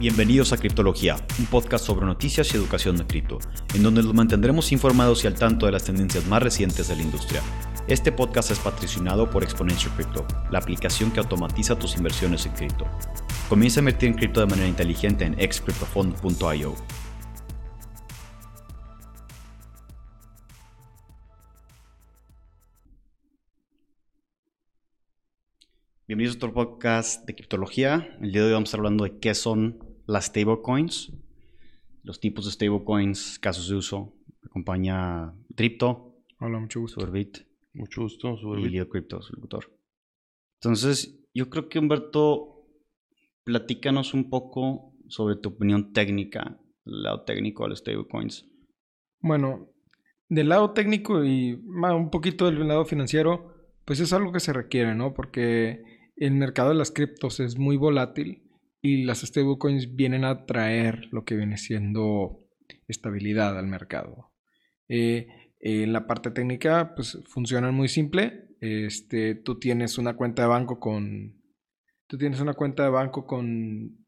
Bienvenidos a Criptología, un podcast sobre noticias y educación de cripto, en donde los mantendremos informados y al tanto de las tendencias más recientes de la industria. Este podcast es patrocinado por Exponential Crypto, la aplicación que automatiza tus inversiones en cripto. Comienza a invertir en cripto de manera inteligente en excryptofund.io. Bienvenidos a otro podcast de criptología. El día de hoy vamos a estar hablando de qué son las stablecoins, los tipos de stablecoins, casos de uso. Acompaña Tripto. Hola, mucho gusto. Surbit. Mucho gusto, Surbit. Y Leo Crypto, su locutor. Entonces, yo creo que Humberto, platícanos un poco sobre tu opinión técnica, el lado técnico de los stablecoins. Bueno, del lado técnico y un poquito del lado financiero, pues es algo que se requiere, ¿no? Porque el mercado de las criptos es muy volátil y las stablecoins vienen a traer lo que viene siendo estabilidad al mercado. Eh, en la parte técnica, pues funcionan muy simple. Este, tú tienes una cuenta de banco con. Tú tienes una cuenta de banco con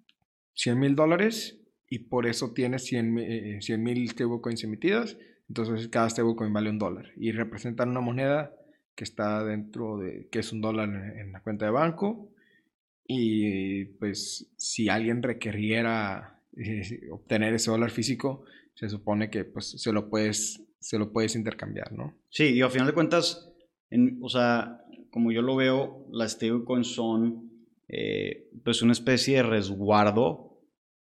100 mil dólares y por eso tienes 100 eh, mil stablecoins emitidas. Entonces cada stablecoin vale un dólar y representan una moneda que está dentro de. que es un dólar en la cuenta de banco y pues si alguien requiriera eh, obtener ese dólar físico, se supone que pues se lo puedes, se lo puedes intercambiar, ¿no? Sí, y al final de cuentas, en, o sea, como yo lo veo, las stablecoins son eh, pues una especie de resguardo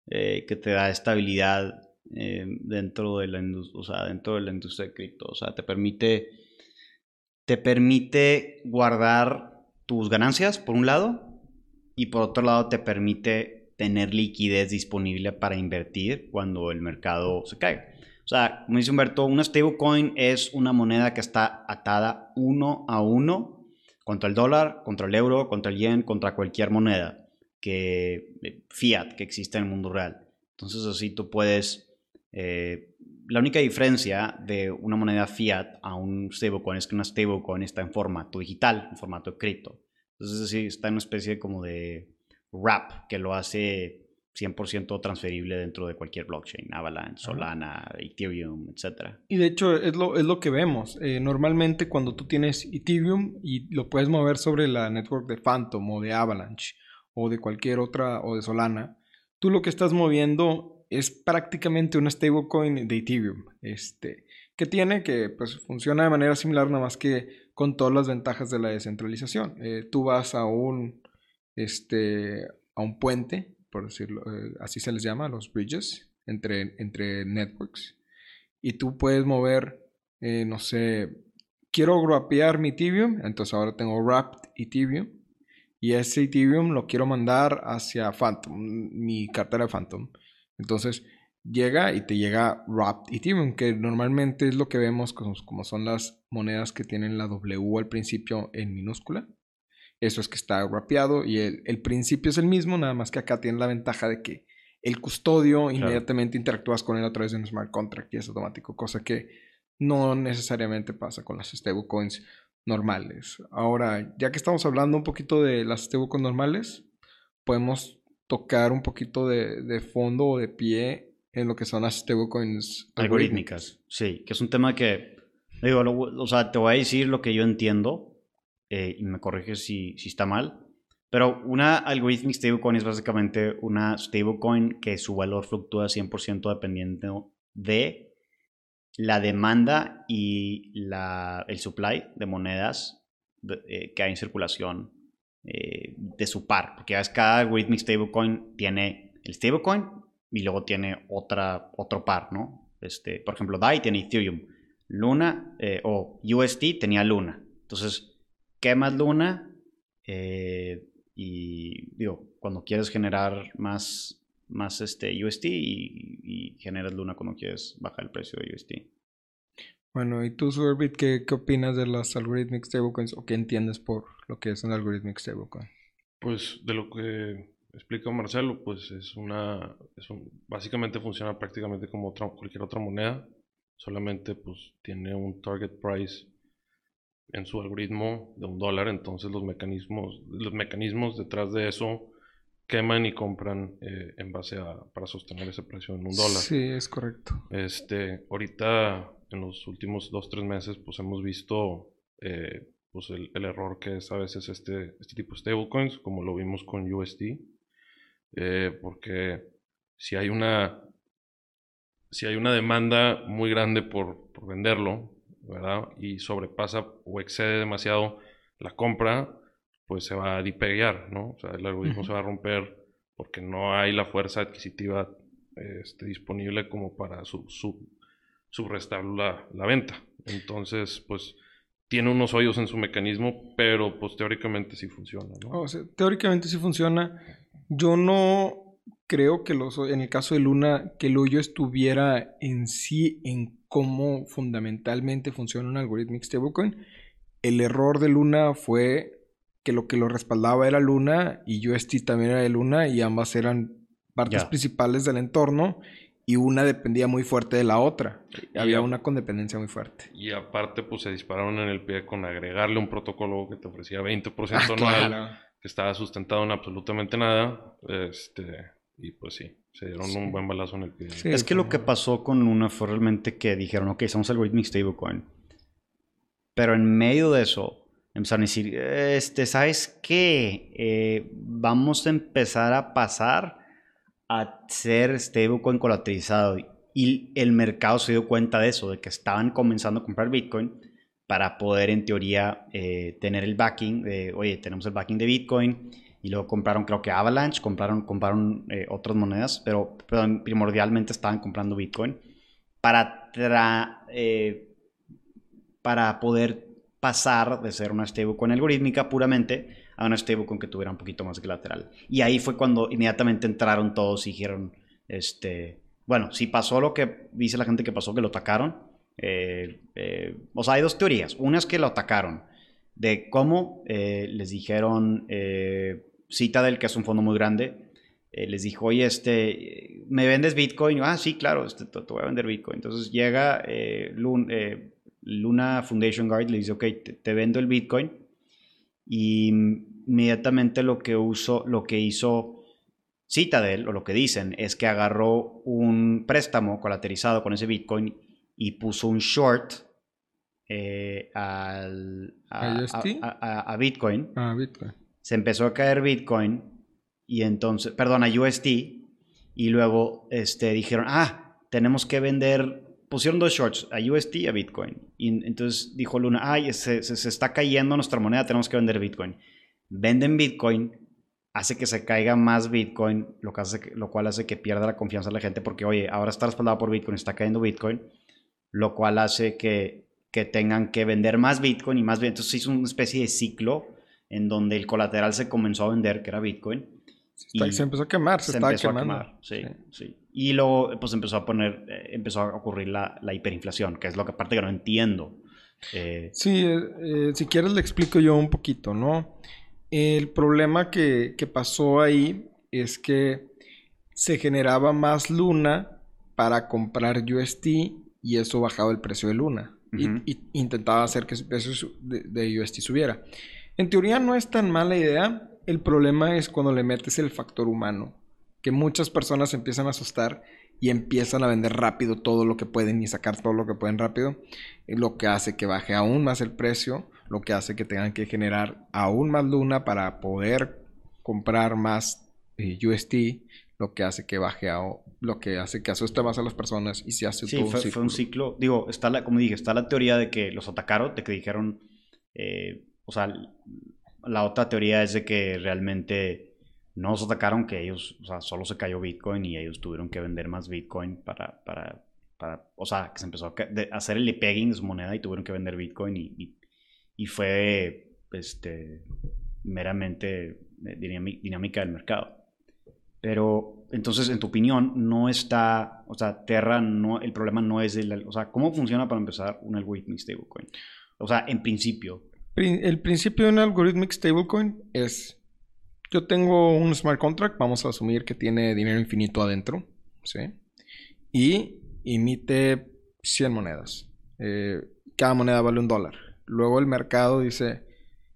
eh, que te da estabilidad dentro, de la o sea, dentro de la industria de cripto. O sea, te permite, te permite guardar tus ganancias, por un lado, y por otro lado te permite tener liquidez disponible para invertir cuando el mercado se cae. O sea, como dice Humberto, una stablecoin es una moneda que está atada uno a uno contra el dólar, contra el euro, contra el yen, contra cualquier moneda que eh, fiat que existe en el mundo real. Entonces así tú puedes... Eh, la única diferencia de una moneda fiat a un stablecoin es que una stablecoin está en formato digital, en formato cripto. Entonces, sí, está en una especie como de wrap que lo hace 100% transferible dentro de cualquier blockchain, Avalanche, Solana, Ethereum, etc. Y de hecho es lo, es lo que vemos. Eh, normalmente cuando tú tienes Ethereum y lo puedes mover sobre la network de Phantom o de Avalanche o de cualquier otra o de Solana, tú lo que estás moviendo es prácticamente una stablecoin de Ethereum. Este, que tiene que pues funciona de manera similar nada más que con todas las ventajas de la descentralización. Eh, tú vas a un, este, a un puente, por decirlo, eh, así se les llama, los bridges, entre, entre networks, y tú puedes mover, eh, no sé, quiero wrapear mi Ethereum, entonces ahora tengo wrapped Ethereum, y ese Ethereum lo quiero mandar hacia Phantom, mi cartera de Phantom. Entonces, llega y te llega Wrapped Ethereum, que normalmente es lo que vemos como, son las monedas que tienen la W al principio en minúscula. Eso es que está wrapeado y el, principio es el mismo, nada más que acá tiene la ventaja de que el custodio inmediatamente interactúas con él a través de un smart contract y es automático, cosa que no necesariamente pasa con las stablecoins normales. Ahora, ya que estamos hablando un poquito de las stablecoins normales, podemos tocar un poquito de, de fondo o de pie en lo que son las stablecoins algorítmicas. Sí, que es un tema que, digo, o sea, te voy a decir lo que yo entiendo eh, y me corriges si, si está mal. Pero una algorithmic stablecoin es básicamente una stablecoin que su valor fluctúa 100% dependiendo de la demanda y la, el supply de monedas eh, que hay en circulación eh, de su par. Porque cada algorithmic stablecoin tiene el stablecoin y luego tiene otra, otro par, ¿no? Este, por ejemplo, DAI tiene Ethereum, Luna eh, o UST tenía Luna. Entonces, quemas Luna eh, y digo, cuando quieres generar más, más este UST y, generas Luna cuando quieres bajar el precio de UST. Bueno, ¿y tú, Surbit, qué, qué opinas de las algorithmic stablecoins o qué entiendes por lo que es un algorithmic stablecoin? Pues de lo que explica Marcelo, pues es una, básicamente funciona prácticamente como cualquier otra moneda, solamente pues tiene un target price en su algoritmo de un dólar, entonces los mecanismos, los mecanismos detrás de eso queman y compran eh, en base a para sostener ese precio en un dólar. Sí, es correcto. Este, ahorita en los últimos dos tres meses, pues hemos visto eh, pues el, el, error que es a veces este, este tipo de stablecoins, como lo vimos con USD, eh, porque si hay una si hay una demanda muy grande por, por venderlo, ¿verdad? Y sobrepasa o excede demasiado la compra, pues se va a dipeguear, ¿no? O sea, el algoritmo se va a romper porque no hay la fuerza adquisitiva este, disponible como para su, su, subrestar la, la, venta. Entonces, pues tiene unos hoyos en su mecanismo, pero pues teóricamente sí funciona, ¿no? O sea, teóricamente sí funciona. Yo no creo que los, en el caso de Luna, que el hoyo estuviera en sí en cómo fundamentalmente funciona un algoritmo stablecoin. El error de Luna fue que lo que lo respaldaba era Luna y UST también era de Luna y ambas eran partes yeah. principales del entorno y una dependía muy fuerte de la otra. Y Había una condependencia muy fuerte. Y aparte, pues se dispararon en el pie con agregarle un protocolo que te ofrecía 20% ah, anual, claro. Que estaba sustentado en absolutamente nada. Este, y pues sí, se dieron sí. un buen balazo en el pie. Sí, es que lo que pasó con Luna fue realmente que dijeron, ok, somos algoritmic stablecoin. Pero en medio de eso, empezaron a decir, este, ¿sabes qué? Eh, vamos a empezar a pasar a ser stablecoin colateralizado. Y el mercado se dio cuenta de eso, de que estaban comenzando a comprar Bitcoin para poder, en teoría, eh, tener el backing de, oye, tenemos el backing de Bitcoin. Y luego compraron, creo que Avalanche, compraron, compraron eh, otras monedas, pero, primordialmente estaban comprando Bitcoin para, eh, para poder pasar de ser una stablecoin algorítmica puramente a una stablecoin que tuviera un poquito más de lateral. Y ahí fue cuando inmediatamente entraron todos y dijeron, este, bueno, si pasó lo que dice la gente que pasó, que lo atacaron. Eh, eh, o sea, hay dos teorías. Una es que lo atacaron, de cómo eh, les dijeron, Citadel, que es un fondo muy grande, les dijo, oye, este, ¿me vendes Bitcoin? Ah, sí, claro, este, te, voy a vender Bitcoin. Entonces llega Lun, Luna Foundation Guard le dice, ok, te, te, vendo el Bitcoin. Y inmediatamente lo que, uso, lo que hizo Citadel, o lo que dicen, es que agarró un préstamo colaterizado con ese Bitcoin y puso un short eh, al, a, a, a, Bitcoin. Ah, Bitcoin. Se empezó a caer Bitcoin y entonces, perdón, a UST. Y luego este, dijeron, ah, tenemos que vender pusieron dos shorts, a UST y a Bitcoin. Y entonces dijo Luna, ay, se, se, se, está cayendo nuestra moneda, tenemos que vender Bitcoin. Venden Bitcoin, hace que se caiga más Bitcoin, lo, que hace, lo cual hace que pierda la confianza de la gente, porque oye, ahora está respaldado por Bitcoin, está cayendo Bitcoin, lo cual hace que, que tengan que vender más Bitcoin y más Bitcoin. Entonces hizo una especie de ciclo en donde el colateral se comenzó a vender, que era Bitcoin. Se, se empezó a quemar, se, se estaba quemando. A quemar, sí, sí. sí. Y luego pues empezó a poner, eh, empezó a ocurrir la, la, hiperinflación, que es lo que aparte que no entiendo. Eh, sí, eh, si quieres le explico yo un poquito, ¿no? El problema que, que, pasó ahí es que se generaba más luna para comprar UST y eso bajaba el precio de luna. Uh -huh. y, y, intentaba hacer que el precio de, de UST subiera. En teoría no es tan mala idea. El problema es cuando le metes el factor humano que muchas personas empiezan a asustar y empiezan a vender rápido todo lo que pueden y sacar todo lo que pueden rápido, lo que hace que baje aún más el precio, lo que hace que tengan que generar aún más luna para poder comprar más eh, UST, lo que hace que baje a, lo que hace que asuste más a las personas y se hace sí, todo fue, un fue, un ciclo. Digo, está la, como dije, está la teoría de que los atacaron, de que dijeron, eh, o sea, la otra teoría es de que realmente no nos atacaron, que ellos, o sea, solo se cayó Bitcoin y ellos tuvieron que vender más Bitcoin para, para, para o sea, que se empezó a hacer el pegging de su moneda y tuvieron que vender Bitcoin y, y, y fue, este, meramente dinámica del mercado. Pero, entonces, en tu opinión, no está, o sea, Terra, no, el problema no es, el, o sea, ¿cómo funciona para empezar un algoritmic stablecoin? O sea, en principio. El principio de un algoritmic stablecoin es yo tengo un smart contract, vamos a asumir que tiene dinero infinito adentro, ¿sí? Y emite 100 monedas. Eh, cada moneda vale un dólar. Luego el mercado dice,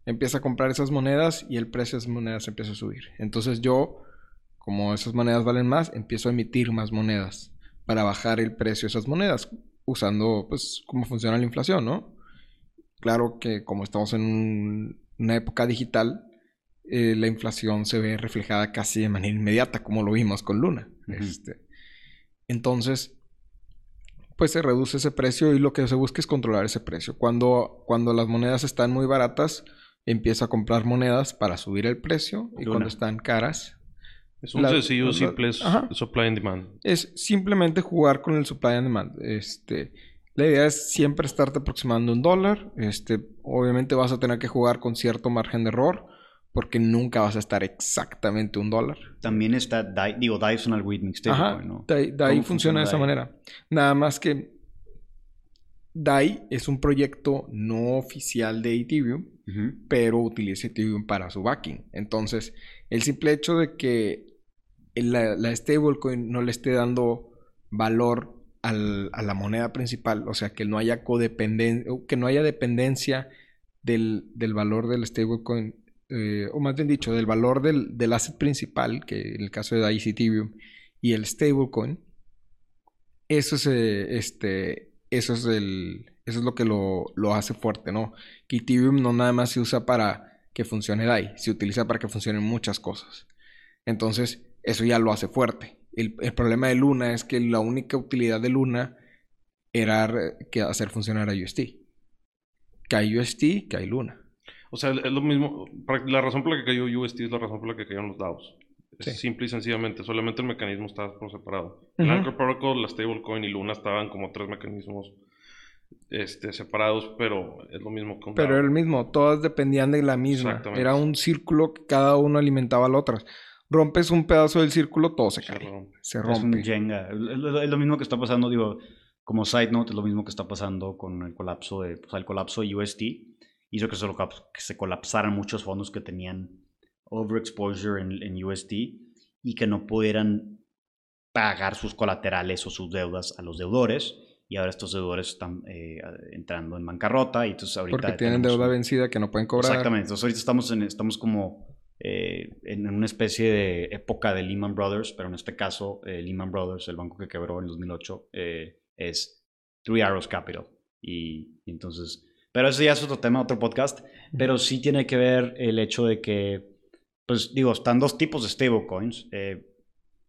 empieza a comprar esas monedas y el precio de esas monedas empieza a subir. Entonces yo como esas monedas valen más, empiezo a emitir más monedas para bajar el precio de esas monedas, usando pues cómo funciona la inflación, ¿no? Claro que como estamos en una época digital, eh, la inflación se ve reflejada casi de manera inmediata, como lo vimos con Luna. este, entonces, pues se reduce ese precio y lo que se busca es controlar ese precio. Cuando, cuando las monedas están muy baratas, empieza a comprar monedas para subir el precio y cuando están caras... Es un sencillo, simple supply and demand. Es simplemente jugar con el supply and demand. Este, la idea es siempre estarte aproximando un dólar. Este, obviamente vas a tener que jugar con cierto margen de error porque nunca vas a estar exactamente un dólar. También está DAI, digo, DAI es un algoritmo Ajá, ¿no? DAI, funciona, de esa manera. Nada más que DAI es un proyecto no oficial de Ethereum, pero utiliza Ethereum para su backing. Entonces, el simple hecho de que la, stablecoin no le esté dando valor a la moneda principal, o sea, que no haya codependencia, que no haya dependencia del, del valor del stablecoin eh, o más bien dicho, del valor del, del, asset principal, que en el caso de DAI Ethereum, y el stablecoin, eso es, eh, este, eso es, el, eso es lo que lo, lo, hace fuerte, ¿no? Que Ethereum no nada más se usa para que funcione DAI, se utiliza para que funcionen muchas cosas. Entonces, eso ya lo hace fuerte. El, el problema de Luna es que la única utilidad de Luna era que hacer funcionar a UST. Que hay UST, que hay Luna. O sea, es lo mismo. La razón por la que cayó UST es la razón por la que cayeron los DAOs. Es simple y sencillamente. Solamente el mecanismo estaba por separado. El Anchor Protocol, la stablecoin y Luna estaban como tres mecanismos este, separados, pero es lo mismo que un Pero era el mismo. Todas dependían de la misma. Era un círculo que cada uno alimentaba al otro. Rompes un pedazo del círculo, todo se cae. Se rompe. Se rompe. Es Jenga. Es lo mismo que está pasando, digo, como side note, es lo mismo que está pasando con el colapso de, o sea, el colapso de UST hizo que se, que se colapsaran muchos fondos que tenían overexposure en, en USD y que no pudieran pagar sus colaterales o sus deudas a los deudores y ahora estos deudores están eh, entrando en bancarrota y entonces ahorita porque tienen deuda vencida que no pueden cobrar exactamente entonces ahorita estamos en, estamos como eh, en una especie de época de Lehman Brothers pero en este caso eh, Lehman Brothers el banco que quebró en 2008 es Three Arrows Capital y entonces pero eso ya es otro tema, otro podcast. Pero sí tiene que ver el hecho de que, pues digo, están dos tipos de stablecoins. Eh,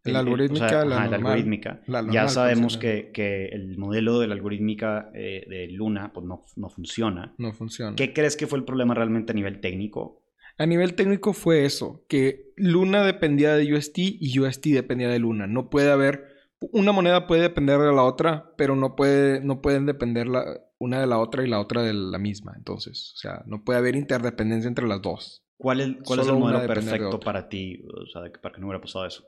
la algorítmica, la, algorítmica. ya sabemos que, que, el modelo de la algorítmica eh, de Luna pues no, no, funciona. No funciona. ¿Qué crees que fue el problema realmente a nivel técnico? A nivel técnico fue eso, que Luna dependía de UST y UST dependía de Luna. No puede haber, una moneda puede depender de la otra, pero no, puede, no pueden depender la, una de la otra y la otra de la misma. Entonces, o sea, no puede haber interdependencia entre las dos. ¿Cuál es, cuál es el modelo perfecto para ti? O sea, para que no hubiera pasado eso.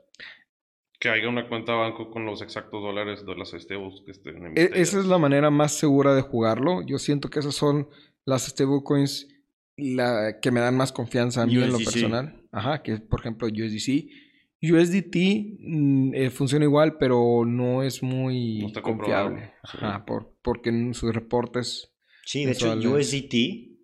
Que haya una cuenta banco con los exactos dólares de las stablecoins que estén e, Esa es la manera más segura de jugarlo. Yo siento que esas son las stablecoins la, que me dan más confianza a mí en lo personal. Ajá, que es por ejemplo USDC. USDT mm, eh, funciona igual, pero no es muy confiable. Ajá, por, porque en sus reportes. Sí, de hecho, USDT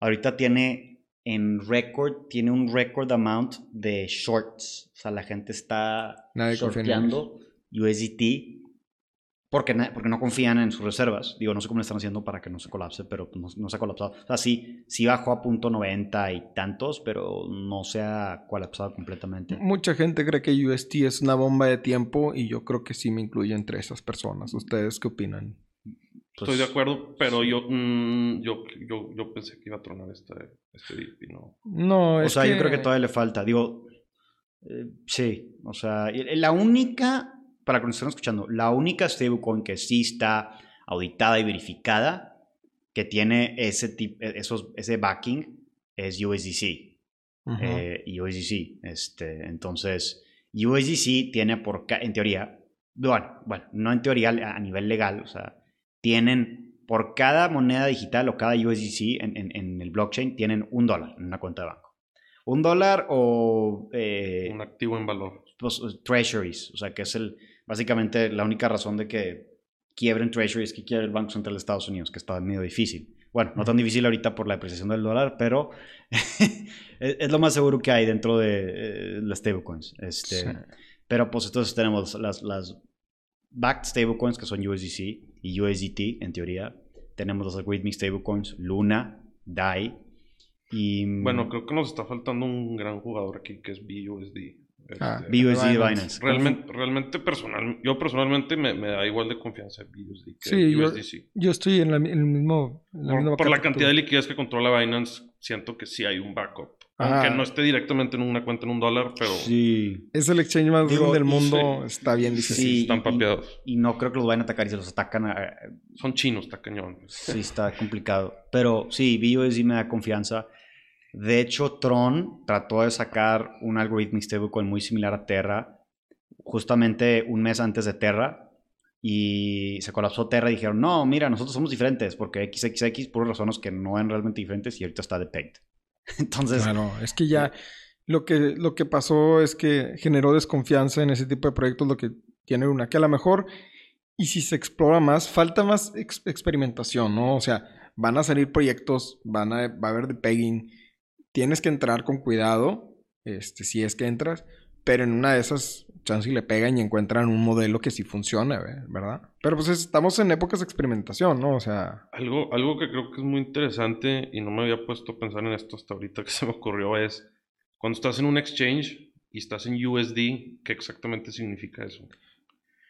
ahorita tiene en récord, tiene un record amount de shorts. O sea, la gente está Nadie shorteando USDT porque, porque no confían en sus reservas. Digo, no sé cómo le están haciendo para que no se colapse, pero no, no se ha colapsado. O sea, sí, sí bajó a punto 90 y tantos, pero no se ha colapsado completamente. Mucha gente cree que UST es una bomba de tiempo y yo creo que sí me incluyo entre esas personas. ¿Ustedes qué opinan? Estoy de acuerdo, pero yo, mm, yo, yo, yo, pensé que iba a tronar este, este dip y no. No, O sea, yo creo que todavía le falta. Digo, eh, sí, o sea, la única para que nos estén escuchando, la única stablecoin que sí está auditada y verificada que tiene ese, tipo, e, esos, ese backing es USDC. Eh, USDC. Este, entonces, USDC tiene por, en teoría, bueno, bueno, no en teoría, a nivel legal, o sea, tienen por cada moneda digital o cada USDC en, en, el blockchain, tienen un dólar en una cuenta de banco. Un dólar o... Eh, un activo en valor. Pues, treasuries, o sea, que es el, Básicamente, la única razón de que quiebren Treasury es que quiere el Banco Central de Estados Unidos, que está medio difícil. Bueno, no tan difícil ahorita por la depreciación del dólar, pero es, lo más seguro que hay dentro de eh, las stablecoins. Este, Sí. Pero pues entonces tenemos las, las backed stablecoins que son USDC y USDT en teoría. Tenemos los algorithmic stablecoins Luna, DAI y mm, Bueno, creo que nos está faltando un gran jugador aquí que es BUSD. Ah, Este, BUSD de Binance. Binance. realmente, realmente personal, yo personalmente me, me da igual de confianza BUSD que Sí, yo- USDC. Yo estoy en, la, en el mismo. en la Por, misma por la cantidad de liquidez que controla Binance, siento que sí hay un backup. Ajá. Aunque no esté directamente en una cuenta en un dólar, pero Sí. Es el exchange más grande del y- mundo. Está bien difícil. Sí, están y- papeados. Y no creo que los vayan a atacar y se los atacan. a- Son chinos, está cañón. sí, está complicado. Pero sí, BUSD me da confianza. De hecho, Tron trató de sacar un algorithmic stablecoin muy similar a Terra, justamente un mes antes de Terra. Y se colapsó Terra y dijeron, no, mira, nosotros somos diferentes porque XXX, por razones que no eran realmente diferentes y ahorita está de pegged. Entonces, Claro, es que ya lo que, lo que pasó es que generó desconfianza en ese tipo de proyectos, lo que tiene una, que a lo mejor, y si se explora más, falta más ex- experimentación, ¿no? O sea, van a salir proyectos, van a, va a haber de pegging, tienes que entrar con cuidado, este, si es que entras, pero en una de esas, chance y le pegan y encuentran un modelo que sí funciona, ¿ve- ¿verdad? Pero pues es- estamos en épocas de experimentación, ¿no? O sea, Algo, algo que creo que es muy interesante y no me había puesto a pensar en esto hasta ahorita que se me ocurrió es cuando estás en un exchange y estás en USD, ¿qué exactamente significa eso?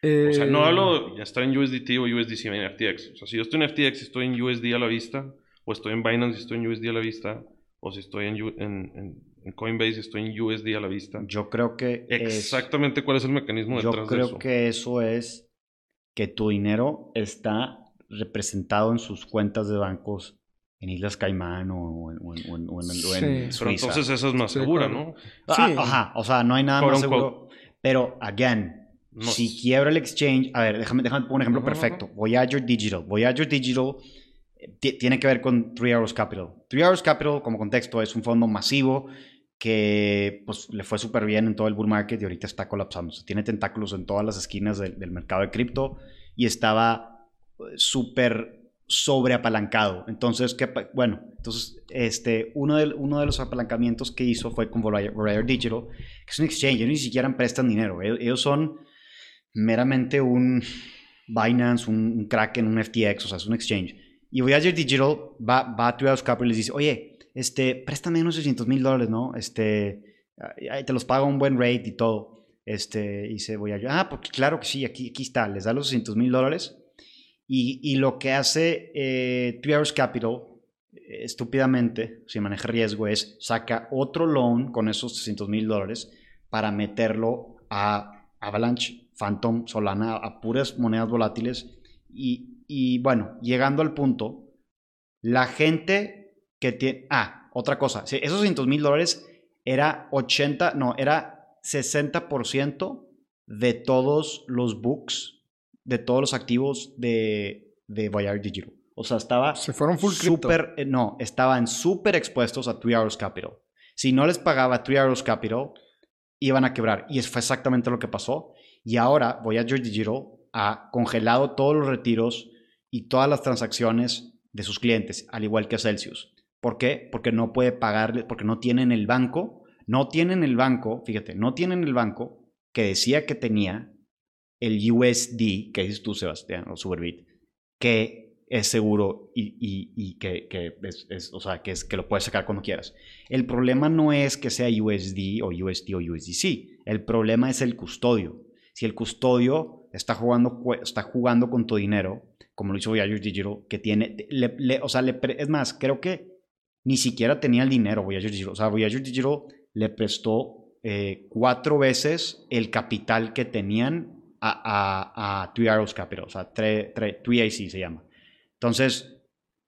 O sea, no eh, hablo de estar en USDT o USDC en FTX. O sea, si yo estoy en FTX y estoy en USD a la vista, o estoy en Binance y estoy en USD a la vista, o si estoy en, en, en- en Coinbase y estoy en USD a la vista. yo creo que es- Exactamente cuál es el mecanismo Yo detrás de creo eso. que eso es que tu dinero está representado en sus cuentas de bancos en Islas Caimán o en, o en- o en- o en- o en Sí. Pero Suiza. entonces esa es más Sí, segura, claro. ¿no? Ah, Sí. Ajá, o sea, no hay nada Quote más seguro. Pero, again, No si quiebra el exchange, a ver, déjame, déjame poner un ejemplo Ajá, ajá. perfecto. Voyager Digital. Voyager Digital eh, ti- tiene que ver con Three Arrows Capital. Three Arrows Capital, como contexto, es un fondo masivo que pues, le fue súper bien en todo el bull market y ahorita está colapsando. O sea, tiene tentáculos en todas las esquinas del, del mercado de cripto y estaba eh, súper sobreapalancado. Entonces, ¿qué bueno, entonces este, uno, de, uno de los apalancamientos que hizo fue con Voyager Digital, que es un exchange, ellos ni siquiera prestan dinero. Ellos, ellos son meramente un Binance, un, un Kraken, un FTX, o sea, es un exchange. Y Voyager Digital va, va a Trios Capital y les dice, oye, este, préstame unos 600 mil dólares, ¿no? Este, te los pago a un buen rate y todo. Este, y dice Voyager, ah, porque claro que sí, aquí, aquí está, les da los 600 mil dólares. Y, y lo que hace eh, Capital, eh, estúpidamente, si maneja riesgo, es saca otro loan con esos 600 mil dólares para meterlo a Avalanche, Phantom, Solana, a puras monedas volátiles. Y, y bueno, llegando al punto, la gente que tiene... Ah, otra cosa, sí, esos 600 mil dólares era 80, no, era 60% de todos los books de todos los activos de, de Voyager Digital. O sea, estaba se fueron full súper, eh, no, estaban súper expuestos a Three Arrows Capital. Si no les pagaba Three Arrows Capital, iban a quebrar. Y eso fue exactamente lo que pasó. Y ahora Voyager Digital ha congelado todos los retiros y todas las transacciones de sus clientes, al igual que Celsius. ¿Por qué? Porque no puede pagarle, porque no tienen el banco, no tienen el banco, fíjate, no tienen el banco que decía que tenía el USD, que dices tú, Sebastián, o Superbit, que es seguro y, y- que, que es, es- o sea, que, es, que lo puedes sacar cuando quieras. El problema no es que sea USD o USD o USDC, el problema es el custodio. Si el custodio está jugando, está jugando con tu dinero, como lo hizo Voyager Digital, que tiene, le- le- o sea, le es más, creo que ni siquiera tenía el dinero Voyager Digital. O sea, Voyager Digital le prestó eh, cuatro veces el capital que tenían a, a, a Three Arrows Capital, o sea, 3AC se llama. Entonces,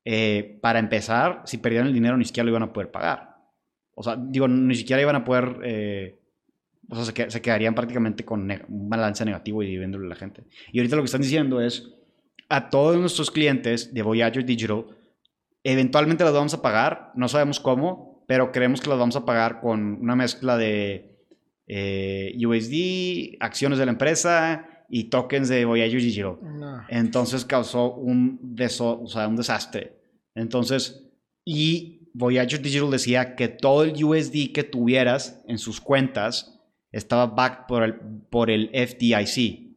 eh, para empezar, si perdían el dinero, ni siquiera lo iban a poder pagar. O sea, digo, ni siquiera iban a poder, eh, o sea, se, que- se quedarían prácticamente con un balance negativo y dividiéndole a la gente. Y ahorita lo que están diciendo es, a todos nuestros clientes de Voyager Digital, eventualmente los vamos a pagar, no sabemos cómo, pero creemos que los vamos a pagar con una mezcla de eh, USD, acciones de la empresa y tokens de Voyager Digital. No. Entonces causó un, deso- o sea, un desastre Entonces, y Voyager Digital decía que todo el USD que tuvieras en sus cuentas estaba backed por el, por el FDIC.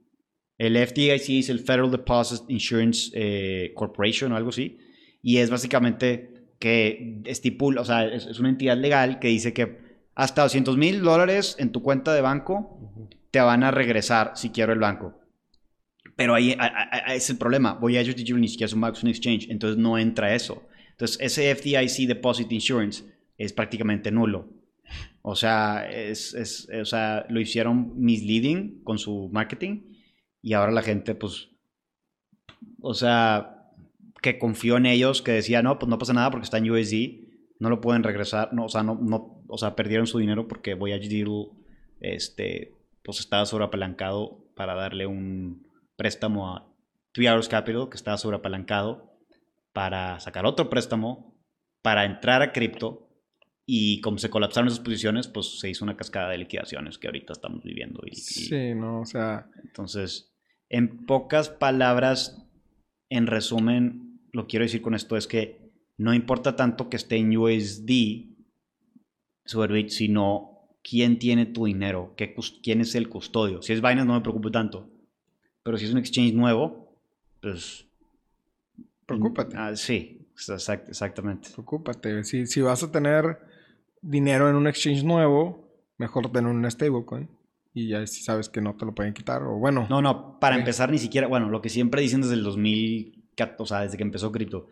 El FDIC es el Federal Deposit Insurance eh, Corporation o algo así. Y es básicamente que estipula, o sea, es, es una entidad legal que dice que hasta 200 mil dólares en tu cuenta de banco te van a regresar si quiero el banco. Pero ahí a- a- a- es el problema. Voyager Digital ni siquiera es un banco, es un exchange, entonces no entra eso. Entonces ese FDIC Deposit Insurance es prácticamente nulo. O sea, es, es- o sea, lo hicieron misleading con su marketing y ahora la gente, pues, o sea, que confió en ellos, que decía, no, pues no pasa nada porque está en USD, no lo pueden regresar, no, o sea, no, no, o sea, perdieron su dinero porque Voyage Digital, este, pues estaba sobreapalancado para darle un préstamo a Three Hours Capital, que estaba sobreapalancado para sacar otro préstamo, para entrar a cripto, y como se colapsaron esas posiciones, pues se hizo una cascada de liquidaciones que ahorita estamos viviendo. Y, y- Sí, no, o sea, entonces, en pocas palabras, en resumen, lo quiero decir con esto es que no importa tanto que esté en USD, Superbit, sino quién tiene tu dinero, qué, quién es el custodio. Si es Binance no me preocupo tanto, pero si es un exchange nuevo, pues... Preocúpate. Ah, sí, exact- exactamente. preocúpate. Si, si vas a tener dinero en un exchange nuevo, mejor tener un stablecoin. Y ya si sabes que no te lo pueden quitar. O bueno, No, no, para empezar ni siquiera, bueno, lo que siempre dicen desde el 2000, o sea, desde que empezó cripto,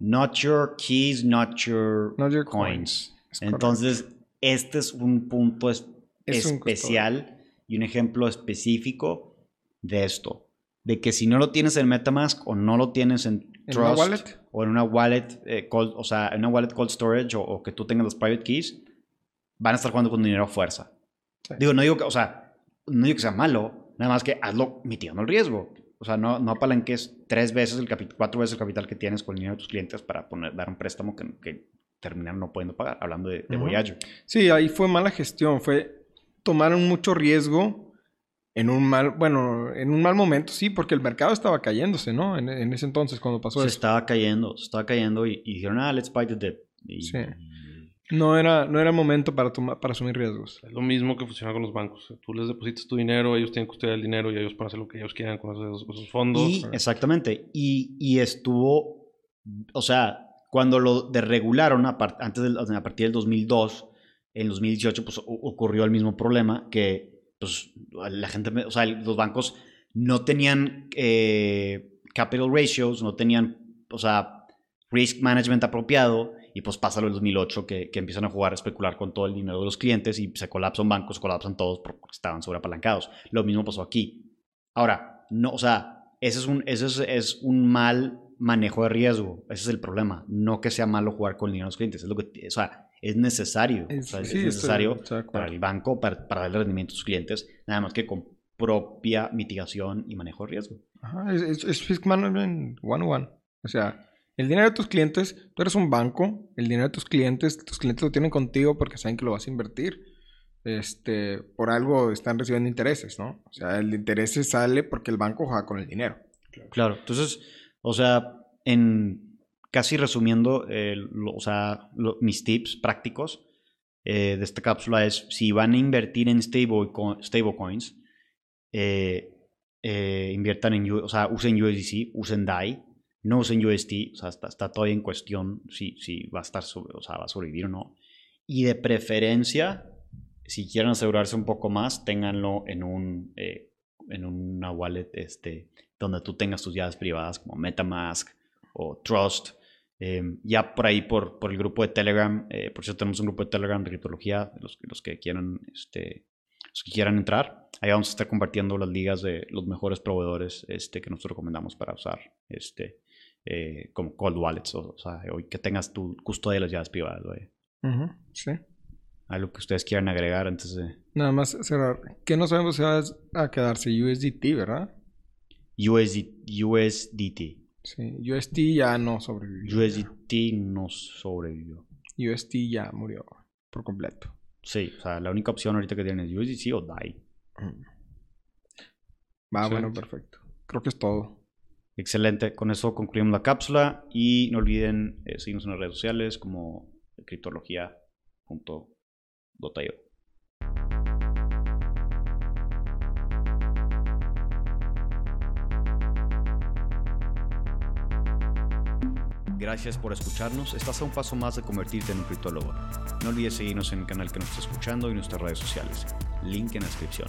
not your keys, not your, not your coins. coins. Es correcto. Entonces, este es un punto es- Es un especial y un ejemplo específico de esto. De que si no lo tienes en Metamask o no lo tienes en ¿En Trust una wallet? o en una wallet, eh, cold- o sea, en una wallet cold storage o, o que tú tengas los private keys, van a estar jugando con dinero a fuerza. Sí. Digo, no digo que, o sea, no digo que sea malo, nada más que hazlo mitigando el riesgo. O sea, no, no apalanques tres veces el capital, cuatro veces el capital que tienes con el dinero de tus clientes para poner, dar un préstamo que, que terminan no pudiendo pagar, hablando de, de Ujú. Voyager. Sí, ahí fue mala gestión. Fue tomaron mucho riesgo en un mal, bueno, en un mal momento, sí, porque el mercado estaba cayéndose, ¿no? En, en ese entonces cuando pasó Se eso. estaba cayendo, se estaba cayendo y, y dijeron, ah, let's buy the dip. Y- Sí. No era, no era momento para tomar, para asumir riesgos. Es lo mismo que funciona con los bancos. Tú les depositas tu dinero, ellos tienen que custodiar el dinero y ellos pueden hacer lo que ellos quieran con esos, fondos. Y, exactamente. Y, y estuvo, o sea, cuando lo desregularon a, antes del- a partir del 2002, en 2018, pues ocurrió el mismo problema que, pues, la gente, o sea, los bancos no tenían eh, capital ratios, no tenían, o sea, risk management apropiado. Y pues pasa lo del 2008 que, que empiezan a jugar, a especular con todo el dinero de los clientes y se colapsan bancos, se colapsan todos porque estaban sobreapalancados. Lo mismo pasó aquí. Ahora, no, o sea, ese es un, ese es, es un mal manejo de riesgo. Ese es el problema. No que sea malo jugar con el dinero de los clientes. Es lo que, o sea, es necesario. Es- o sea, es sí, estoy- necesario estoy para el banco, para, para darle rendimiento a sus clientes, nada más que con propia mitigación y manejo de riesgo. Ajá, es, es, es risk management one one. O sea, el dinero de tus clientes, tú eres un banco, el dinero de tus clientes, tus clientes lo tienen contigo porque saben que lo vas a invertir. Este, por algo están recibiendo intereses, ¿no? O sea, el interés sale porque el banco juega con el dinero. Claro, entonces, o sea, en casi resumiendo, eh, o sea, mis tips prácticos eh, de esta cápsula es si van a invertir en stable stablecoins, eh, eh, inviertan en, o sea, usen USDC, usen DAI, no usen UST, o sea, está, está todavía en cuestión si, si va a estar, o sea, va a sobrevivir o no. Y de preferencia, si quieren asegurarse un poco más, ténganlo en un, eh, en una wallet, este, donde tú tengas tus llaves privadas como MetaMask o Trust. Eh, ya por ahí, por, por el grupo de Telegram, eh, por cierto, tenemos un grupo de Telegram de criptología, los, los que quieran, este, los que quieran entrar. Ahí vamos a estar compartiendo las ligas de los mejores proveedores este, que nosotros recomendamos para usar este, eh, como cold wallets, o, o sea, que tengas tu custodia de las llaves privadas. güey. Ujú, sí. Algo que ustedes quieran agregar antes de Nada más cerrar. Que no sabemos si va a quedarse USDT, ¿verdad? USD, USDT. Sí, UST ya no sobrevivió. USDT no sobrevivió. UST ya murió por completo. Sí, o sea, la única opción ahorita que tienen es USDC o DAI. Va, bueno, perfecto. Creo que es todo. Excelente, con eso concluimos la cápsula y no olviden eh, seguirnos en las redes sociales como criptología.io. Gracias por escucharnos. Estás a un paso más de convertirte en un criptólogo. No olvides seguirnos en el canal que nos está escuchando y nuestras redes sociales. Link en la descripción.